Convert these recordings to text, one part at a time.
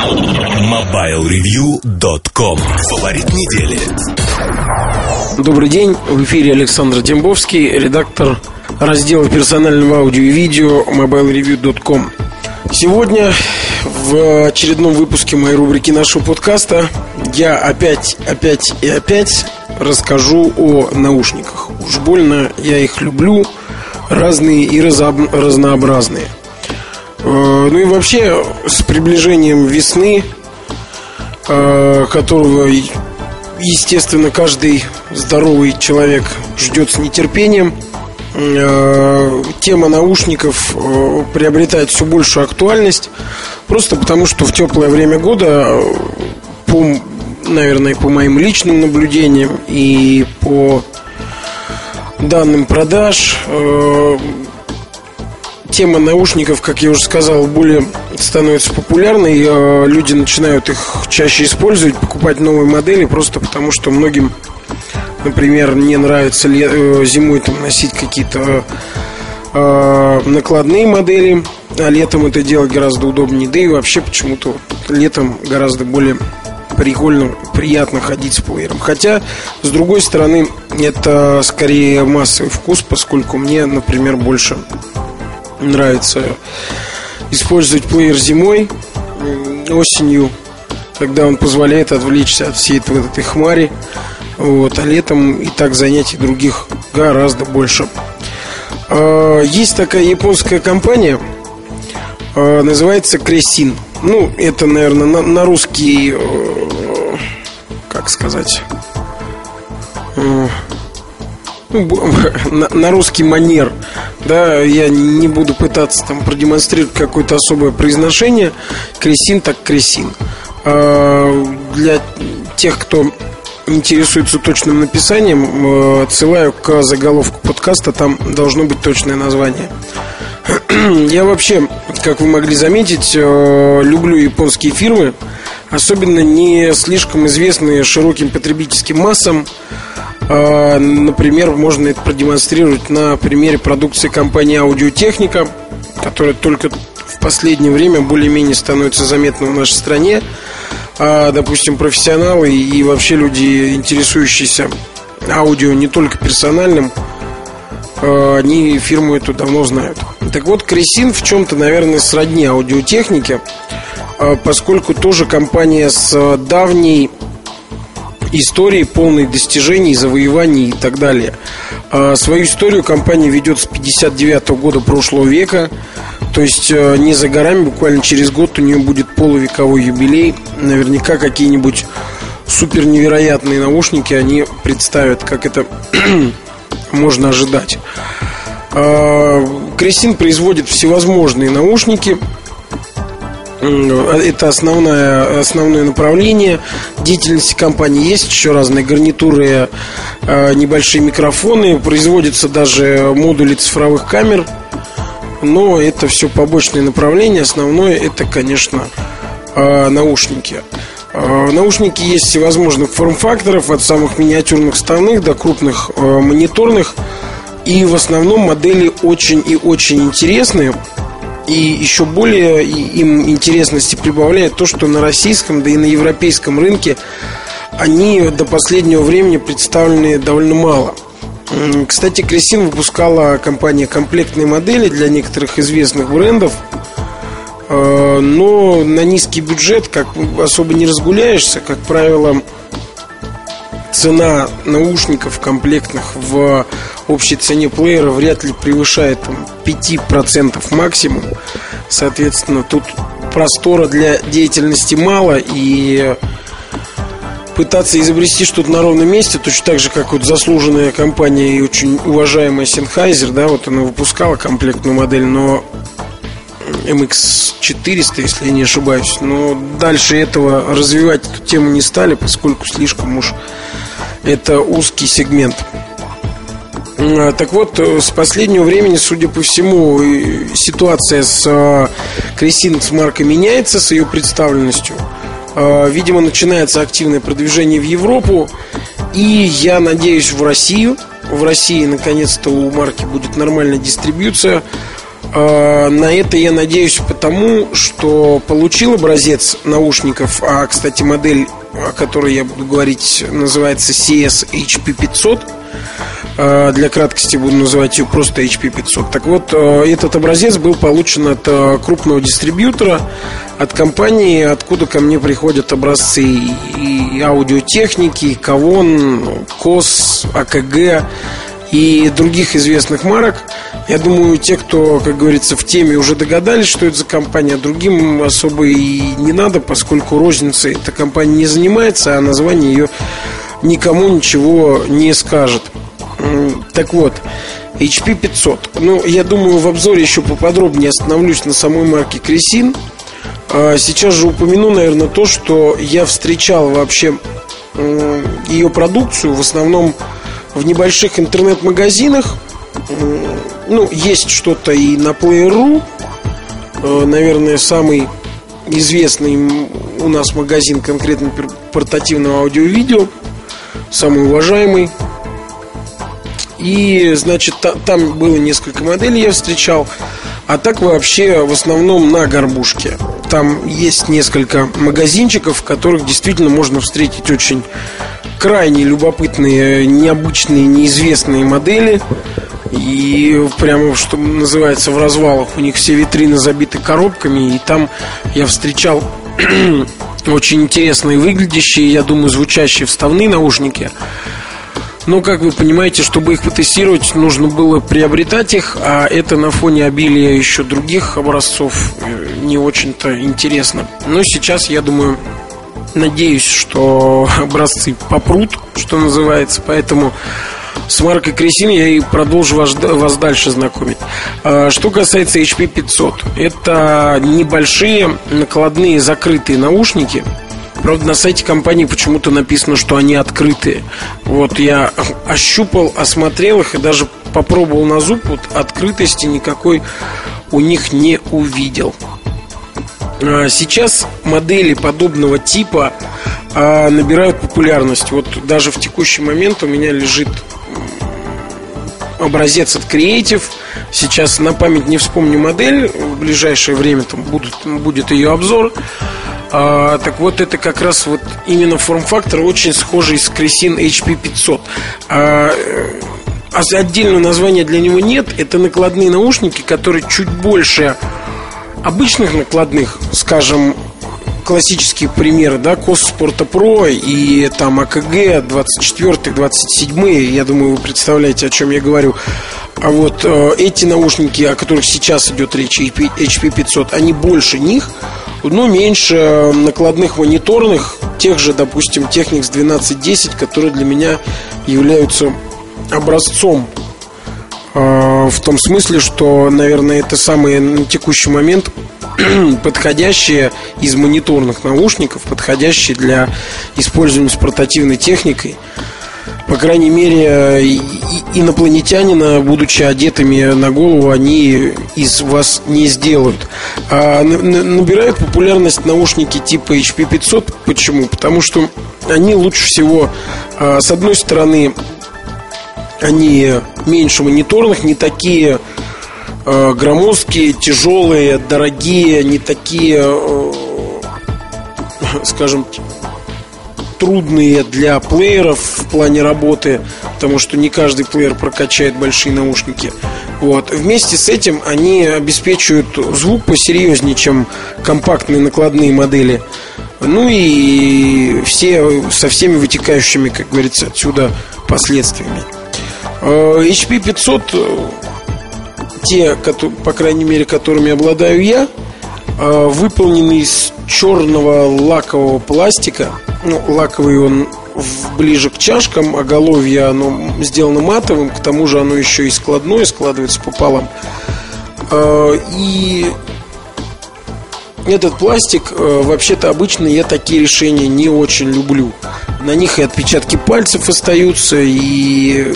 MobileReview.com Фаворит недели Добрый день, в эфире Александр Дембовский, редактор раздела персонального аудио и видео MobileReview.com Сегодня в очередном выпуске моей рубрики нашего подкаста я опять, опять и опять расскажу о наушниках. Уж больно я их люблю, разные и разнообразные. Э, ну и вообще с приближением весны, э, которого, естественно, каждый здоровый человек ждет с нетерпением, э, тема наушников приобретает все большую актуальность, просто потому что в теплое время года, по, наверное, по моим личным наблюдениям и по данным продаж, тема наушников, как я уже сказал, более становится популярной. Э, люди начинают их чаще использовать, покупать новые модели, просто потому что многим, например, не нравится э, зимой там носить какие-то э, накладные модели, а летом это делать гораздо удобнее. Да и вообще почему-то летом гораздо более прикольно, приятно ходить с плеером. Хотя, с другой стороны, это скорее массовый вкус, поскольку мне, например, больше нравится использовать плеер зимой, осенью, когда он позволяет отвлечься от всей этой, вот этой хмари. Вот, а летом и так занятий других гораздо больше. А, есть такая японская компания, а, называется Кресин. Ну, это, наверное, на, на русский, э, как сказать, э, на, на русский манер. Да, я не буду пытаться там продемонстрировать какое-то особое произношение. Кресин так кресин. А, для тех, кто интересуется точным написанием, э, отсылаю к заголовку подкаста, там должно быть точное название. Я вообще, как вы могли заметить, э, люблю японские фирмы, особенно не слишком известные широким потребительским массам. А, например, можно это продемонстрировать на примере продукции компании Аудиотехника, которая только в последнее время более-менее становится заметна в нашей стране. А, допустим, профессионалы и вообще люди, интересующиеся аудио не только персональным, а, они фирму эту давно знают. Так вот, Кресин в чем-то, наверное, сродни аудиотехнике, поскольку тоже компания с давней истории полной достижений, завоеваний и так далее. А свою историю компания ведет с 59 -го года прошлого века. То есть э, не за горами, буквально через год у нее будет полувековой юбилей. Наверняка какие-нибудь супер невероятные наушники они представят, как это можно ожидать. А, Крестин производит всевозможные наушники – это основное, основное направление деятельности компании. Есть еще разные гарнитуры, э, небольшие микрофоны. Производятся даже модули цифровых камер. Но это все побочные направления. Основное это, конечно, э, наушники. Э, наушники есть всевозможных форм-факторов, от самых миниатюрных вставных до крупных мониторных. И в основном модели очень и очень интересные. И еще более им интересности прибавляет то, что на российском, да и на европейском рынке они до последнего времени представлены довольно мало. Кстати, Кресин выпускала компания комплектные модели для некоторых известных брендов. Э, но на низкий бюджет как особо не разгуляешься. Как правило, цена наушников комплектных в общей цене плеера вряд ли превышает там, 5% максимум. Соответственно, тут простора для деятельности мало и пытаться изобрести что-то на ровном месте, точно так же, как вот заслуженная компания и очень уважаемая Sennheiser, да, вот она выпускала комплектную модель, но MX400, если я не ошибаюсь. Но дальше этого развивать эту тему не стали, поскольку слишком уж это узкий сегмент. А, так вот, э, с последнего времени, судя по всему, ситуация с э, Кресин с маркой меняется, с ее представленностью. Видимо, начинается активное продвижение в Европу. И я надеюсь в Россию. В России, наконец-то, у марки будет нормальная дистрибьюция. На это я надеюсь потому, что получил образец наушников, а, кстати, модель, о которой я буду говорить, называется CS HP500. А, для краткости буду называть ее просто HP500. Так вот, этот образец был получен от крупного дистрибьютора, от компании, откуда ко мне приходят образцы и аудиотехники, и Кавон, КОС, АКГ и других известных марок. Я думаю, те, кто, как говорится, в теме уже догадались, что это за компания, другим особо и не надо, поскольку розницей эта компания не занимается, а название ее никому ничего не скажет. Так вот, HP 500. Ну, я думаю, в обзоре еще поподробнее остановлюсь на самой марке Кресин. А сейчас же упомяну, наверное, то, что я встречал вообще ее продукцию в основном в небольших интернет-магазинах. Ну, есть что-то и на Player.ru. Э, наверное, самый известный у нас магазин конкретно портативного аудио-видео. Самый уважаемый. И, значит, там было несколько моделей, я встречал. А так вообще в основном на горбушке. Там есть несколько магазинчиков, в которых действительно можно встретить очень крайне любопытные, необычные, неизвестные модели. И прямо, что называется, в развалах у них все витрины забиты коробками. И там я встречал очень интересные выглядящие, я думаю, звучащие вставные наушники. Но, как вы понимаете, чтобы их потестировать, нужно было приобретать их, а это на фоне обилия еще других образцов э, не очень-то интересно. Но сейчас, я думаю, Надеюсь, что образцы попрут, что называется, поэтому с маркой Кресин я и продолжу вас, вас дальше знакомить. А, что касается HP 500, это небольшие накладные закрытые наушники. Правда, на сайте компании почему-то написано, что они открытые. Вот я ощупал, осмотрел их и даже попробовал на зуб. Вот открытости никакой у них не увидел. А, сейчас модели подобного типа а, набирают популярность. Вот даже в текущий момент у меня лежит образец от Creative. Сейчас на память не вспомню модель. В ближайшее время там будут, будет ее обзор. А, так вот, это как раз вот именно форм-фактор очень схожий с Cresin HP 500. А, а отдельного названия для него нет. Это накладные наушники, которые чуть больше обычных накладных, скажем, классические примеры, да, Кос Спорта Про и там АКГ 24 27 я думаю, вы представляете, о чем я говорю. А вот э, эти наушники, о которых сейчас идет речь, HP 500, они больше них, но меньше накладных мониторных, тех же, допустим, Technics 1210, которые для меня являются образцом в том смысле, что, наверное, это самые на текущий момент подходящие из мониторных наушников, подходящие для использования с портативной техникой. По крайней мере, инопланетянина, будучи одетыми на голову, они из вас не сделают. А набирают популярность наушники типа HP500. Почему? Потому что они лучше всего, а, с одной стороны, они меньше мониторных, не такие э, громоздкие, тяжелые, дорогие, не такие, э, скажем, трудные для плееров в плане работы, потому что не каждый плеер прокачает большие наушники. Вот. Вместе с этим они обеспечивают звук посерьезнее, чем компактные накладные модели. Ну и все со всеми вытекающими, как говорится, отсюда последствиями. Э, HP 500, э, те, по крайней мере, которыми обладаю я, э, выполнены из черного лакового пластика. Ну, лаковый он ближе к чашкам, а головье оно сделано матовым, к тому же оно еще и складное, складывается пополам. И этот пластик, вообще-то обычно я такие решения не очень люблю. На них и отпечатки пальцев остаются, и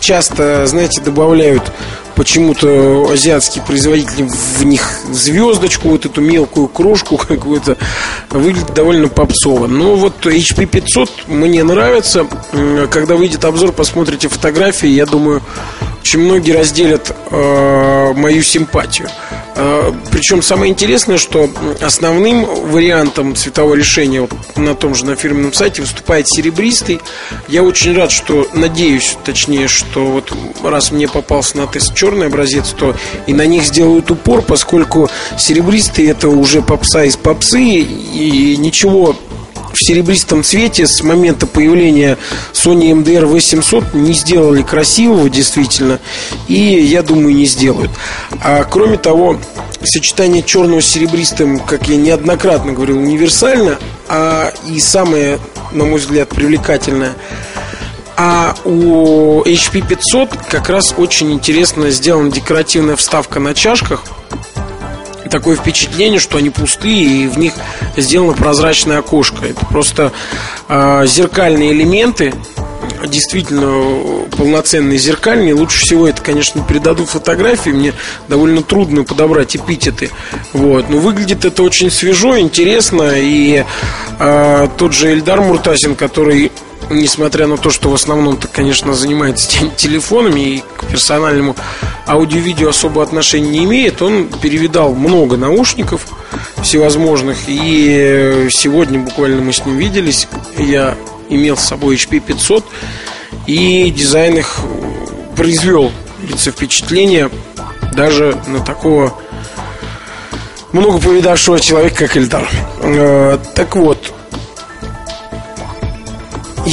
часто, знаете, добавляют почему-то азиатские производители в них звездочку, вот эту мелкую крошку какую-то, выглядит довольно попсово. Но вот HP 500 мне нравится. Когда выйдет обзор, посмотрите фотографии, я думаю, очень многие разделят э, мою симпатию. Э, причем самое интересное, что основным вариантом цветового решения вот на том же на фирменном сайте выступает серебристый. Я очень рад, что надеюсь, точнее, что вот раз мне попался на тест черный образец, то и на них сделают упор, поскольку серебристый это уже попса из попсы и ничего серебристом цвете с момента появления Sony MDR 800 не сделали красивого действительно и я думаю не сделают. А кроме того, сочетание черного с серебристым, как я неоднократно говорил, универсально, а и самое, на мой взгляд, привлекательное а у HP 500 как раз очень интересно сделана декоративная вставка на чашках – такое впечатление, что они пустые и в них сделано прозрачное окошко. Это просто э, зеркальные элементы, действительно полноценные зеркальные. Лучше всего это, конечно, передадут фотографии. Мне довольно трудно подобрать эпитеты. Вот. Но выглядит это очень свежо, интересно. И э, тот же Эльдар Муртазин, который несмотря на то, что в основном-то, конечно, занимается телефонами и к персональному аудио-видео особо отношения не имеет, он перевидал много наушников всевозможных. И сегодня буквально мы с ним виделись. Я имел с собой HP 500 и дизайн их произвел лицо впечатление даже на такого много повидавшего человека, как Эльдар. Э, так вот,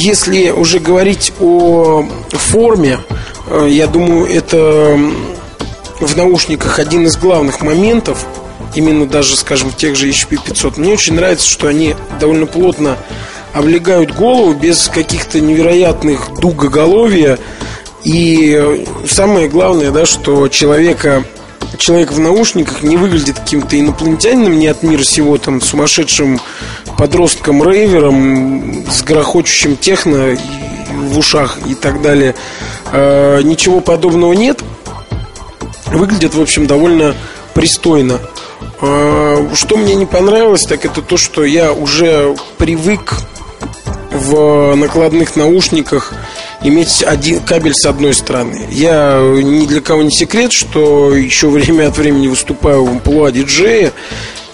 если уже говорить о форме, э, я думаю, это в наушниках один из главных моментов, именно даже, скажем, в тех же HP 500. Мне очень нравится, что они довольно плотно облегают голову без каких-то невероятных дугоголовья. И самое главное, да, что человека человек в наушниках не выглядит каким-то инопланетянином не от мира сего, там, сумасшедшим подростком-рейвером с грохочущим техно в ушах и так далее. Э, ничего подобного нет. Выглядит, в общем, довольно пристойно. Э, что мне не понравилось, так это то, что я уже привык в накладных наушниках иметь один кабель с одной стороны. Я ни для кого не секрет, что еще время от времени выступаю в амплуа диджея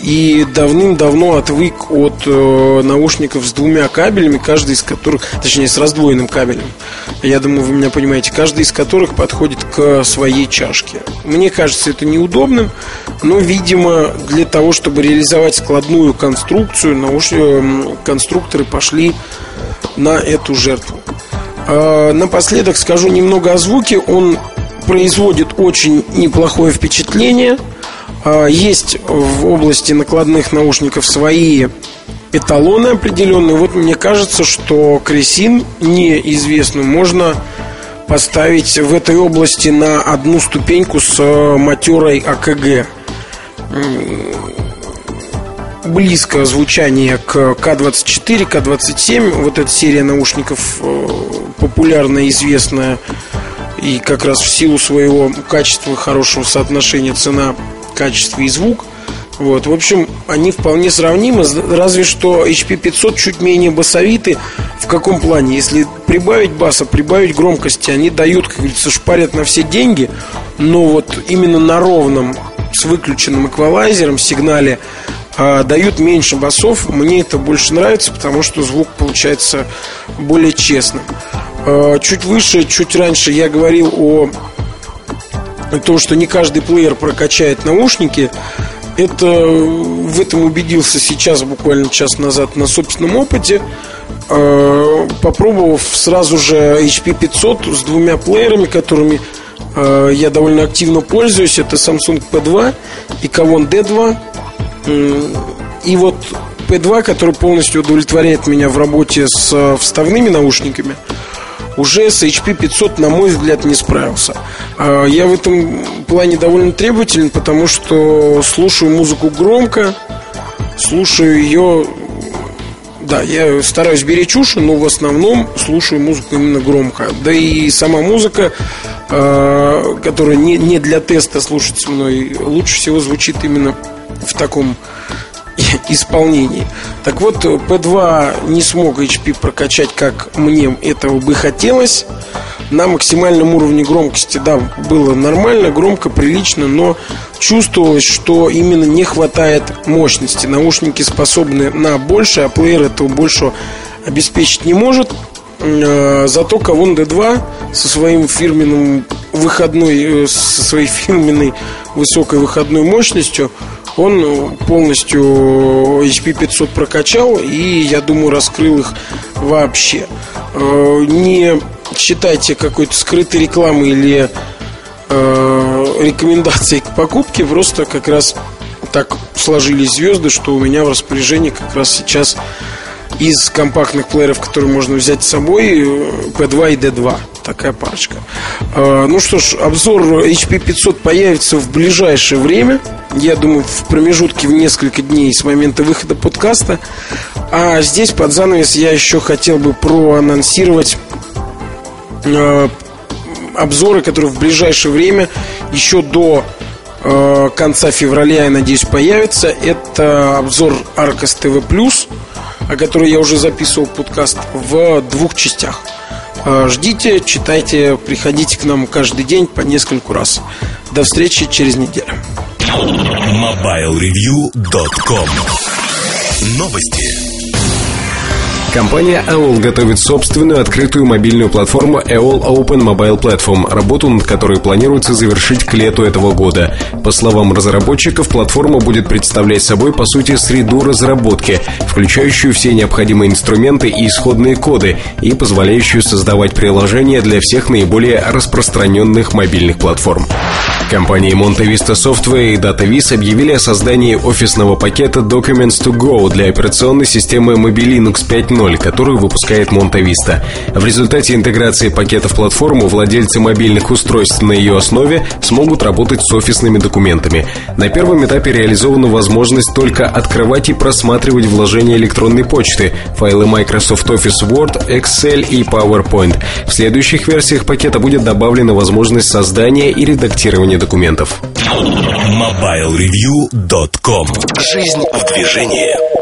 и давным-давно отвык от э, наушников с двумя кабелями, каждый из которых, точнее, с раздвоенным кабелем. Я думаю, вы меня понимаете, каждый из которых подходит к своей чашке. Мне кажется это неудобным, но, видимо, для того, чтобы реализовать складную конструкцию, науш... Э, конструкторы пошли на эту жертву. А, напоследок скажу немного о звуке. Он производит очень неплохое впечатление. А, есть в области накладных наушников свои эталоны определенные. Вот мне кажется, что Кресин неизвестную можно поставить в этой области на одну ступеньку с матерой АКГ близко звучание к К24, К27. Вот эта серия наушников э, популярная, известная и как раз в силу своего качества, хорошего соотношения цена, качество и звук. Вот, в общем, они вполне сравнимы, разве что HP 500 чуть менее басовиты. В каком плане? Если прибавить баса, прибавить громкости, они дают, как говорится, шпарят на все деньги, но вот именно на ровном с выключенным эквалайзером сигнале а, дают меньше басов. Мне это больше нравится, потому что звук получается более честным. А, чуть выше, чуть раньше я говорил о том, что не каждый плеер прокачает наушники. Это в этом убедился сейчас, буквально час назад, на собственном опыте. А, попробовав сразу же HP 500 с двумя плеерами, которыми я довольно активно пользуюсь. Это Samsung P2 и Kavon D2. И вот P2, который полностью удовлетворяет меня в работе с э, вставными наушниками, уже с HP 500, на мой взгляд, не справился. А, я в этом плане довольно требователен, потому что слушаю музыку громко, слушаю ее... Да, я стараюсь беречь уши, но в основном слушаю музыку именно громко. Да и сама музыка, а, которая не, для теста слушается мной, лучше всего звучит именно в таком исполнении. Так вот, P2 не смог HP прокачать, как мне этого бы хотелось. на максимальном уровне громкости. Да, было нормально, громко, прилично, но чувствовалось, что именно не хватает мощности. Наушники способны на больше, а плеер этого больше обеспечить не может. Э, зато Кавун D2 со своим фирменным выходной, э, со своей фирменной высокой выходной мощностью он полностью HP 500 прокачал и, я думаю, раскрыл их вообще. Э, не считайте какой-то скрытой рекламы или рекомендации к покупке, просто как раз так сложились звезды, что у меня в распоряжении как раз сейчас из компактных плееров, которые можно взять с собой, P2 и D2. Такая парочка. А, ну что ж, обзор HP 500 появится в ближайшее время. Я думаю, в промежутке в несколько дней с момента выхода подкаста. А здесь под занавес я еще хотел бы проанонсировать а, обзоры, которые в ближайшее время еще до а, конца февраля, я надеюсь, появятся. Это обзор Arcos TV+, о которой я уже записывал подкаст, в двух частях. А, ждите, читайте, приходите к нам каждый день по нескольку раз. До встречи через неделю. MobileReview.com Новости. Компания AOL готовит собственную открытую мобильную платформу AOL Open Mobile Platform, работу над которой планируется завершить к лету этого года. По словам разработчиков, платформа будет представлять собой, по сути, среду разработки, включающую все необходимые инструменты и исходные коды, и позволяющую создавать приложения для всех наиболее распространенных мобильных платформ. Компании Monte Vista Software и DataVis объявили о создании офисного пакета Documents to Go для операционной системы Mobilinux 5.0 2.0, которую выпускает Vista. В результате интеграции пакета в платформу владельцы мобильных устройств на ее основе смогут работать с офисными документами. На первом этапе реализована возможность только открывать и просматривать вложения электронной почты, файлы Microsoft Office Word, Excel и PowerPoint. В следующих версиях пакета будет добавлена возможность создания и редактирования документов. MobileReview.com Жизнь в движении